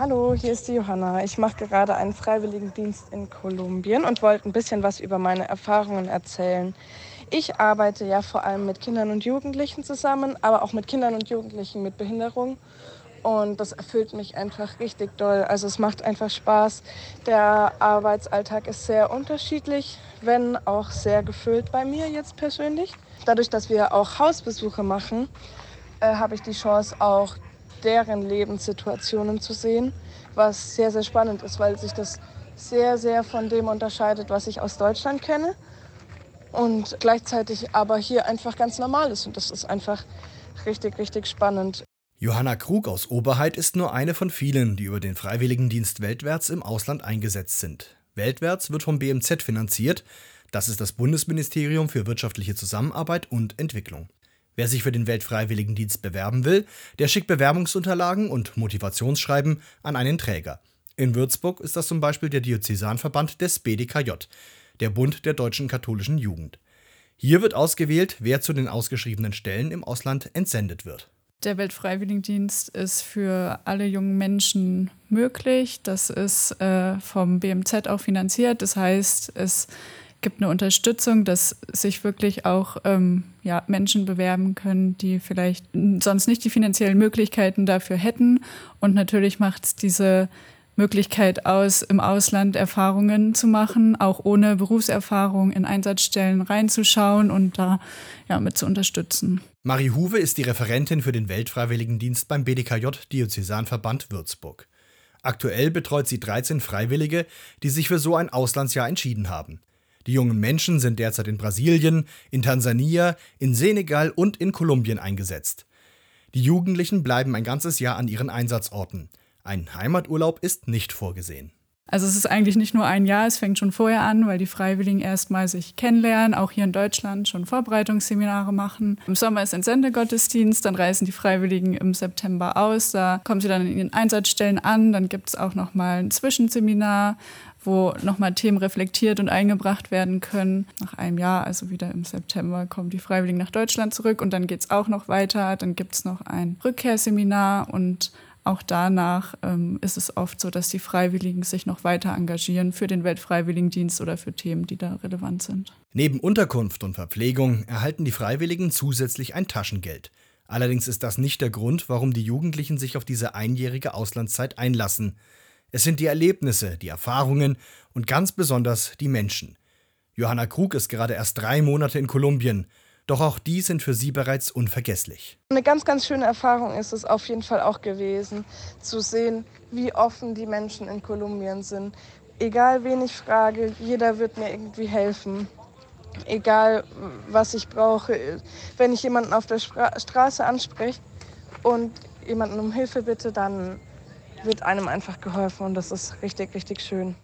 Hallo, hier ist die Johanna. Ich mache gerade einen Freiwilligendienst in Kolumbien und wollte ein bisschen was über meine Erfahrungen erzählen. Ich arbeite ja vor allem mit Kindern und Jugendlichen zusammen, aber auch mit Kindern und Jugendlichen mit Behinderung. Und das erfüllt mich einfach richtig doll. Also es macht einfach Spaß. Der Arbeitsalltag ist sehr unterschiedlich, wenn auch sehr gefüllt bei mir jetzt persönlich. Dadurch, dass wir auch Hausbesuche machen, äh, habe ich die Chance auch deren Lebenssituationen zu sehen, was sehr, sehr spannend ist, weil sich das sehr, sehr von dem unterscheidet, was ich aus Deutschland kenne und gleichzeitig aber hier einfach ganz normal ist und das ist einfach richtig, richtig spannend. Johanna Krug aus Oberheit ist nur eine von vielen, die über den Freiwilligendienst Weltwärts im Ausland eingesetzt sind. Weltwärts wird vom BMZ finanziert, das ist das Bundesministerium für wirtschaftliche Zusammenarbeit und Entwicklung. Wer sich für den Weltfreiwilligendienst bewerben will, der schickt Bewerbungsunterlagen und Motivationsschreiben an einen Träger. In Würzburg ist das zum Beispiel der Diözesanverband des BDKJ, der Bund der deutschen katholischen Jugend. Hier wird ausgewählt, wer zu den ausgeschriebenen Stellen im Ausland entsendet wird. Der Weltfreiwilligendienst ist für alle jungen Menschen möglich. Das ist äh, vom BMZ auch finanziert. Das heißt, es gibt eine Unterstützung, dass sich wirklich auch ähm, ja, Menschen bewerben können, die vielleicht sonst nicht die finanziellen Möglichkeiten dafür hätten. Und natürlich macht es diese Möglichkeit aus, im Ausland Erfahrungen zu machen, auch ohne Berufserfahrung in Einsatzstellen reinzuschauen und da ja, mit zu unterstützen. Marie Huwe ist die Referentin für den Weltfreiwilligendienst beim BDKJ Diözesanverband Würzburg. Aktuell betreut sie 13 Freiwillige, die sich für so ein Auslandsjahr entschieden haben. Die jungen Menschen sind derzeit in Brasilien, in Tansania, in Senegal und in Kolumbien eingesetzt. Die Jugendlichen bleiben ein ganzes Jahr an ihren Einsatzorten. Ein Heimaturlaub ist nicht vorgesehen. Also es ist eigentlich nicht nur ein Jahr, es fängt schon vorher an, weil die Freiwilligen erstmal sich kennenlernen, auch hier in Deutschland schon Vorbereitungsseminare machen. Im Sommer ist ein Sendegottesdienst, dann reisen die Freiwilligen im September aus, da kommen sie dann in ihren Einsatzstellen an, dann gibt es auch nochmal ein Zwischenseminar, wo nochmal Themen reflektiert und eingebracht werden können. Nach einem Jahr, also wieder im September, kommen die Freiwilligen nach Deutschland zurück und dann geht es auch noch weiter. Dann gibt es noch ein Rückkehrseminar und auch danach ähm, ist es oft so, dass die Freiwilligen sich noch weiter engagieren für den Weltfreiwilligendienst oder für Themen, die da relevant sind. Neben Unterkunft und Verpflegung erhalten die Freiwilligen zusätzlich ein Taschengeld. Allerdings ist das nicht der Grund, warum die Jugendlichen sich auf diese einjährige Auslandszeit einlassen. Es sind die Erlebnisse, die Erfahrungen und ganz besonders die Menschen. Johanna Krug ist gerade erst drei Monate in Kolumbien, doch auch die sind für sie bereits unvergesslich. Eine ganz, ganz schöne Erfahrung ist es auf jeden Fall auch gewesen, zu sehen, wie offen die Menschen in Kolumbien sind. Egal wen ich frage, jeder wird mir irgendwie helfen. Egal was ich brauche. Wenn ich jemanden auf der Stra Straße anspreche und jemanden um Hilfe bitte, dann wird einem einfach geholfen und das ist richtig, richtig schön.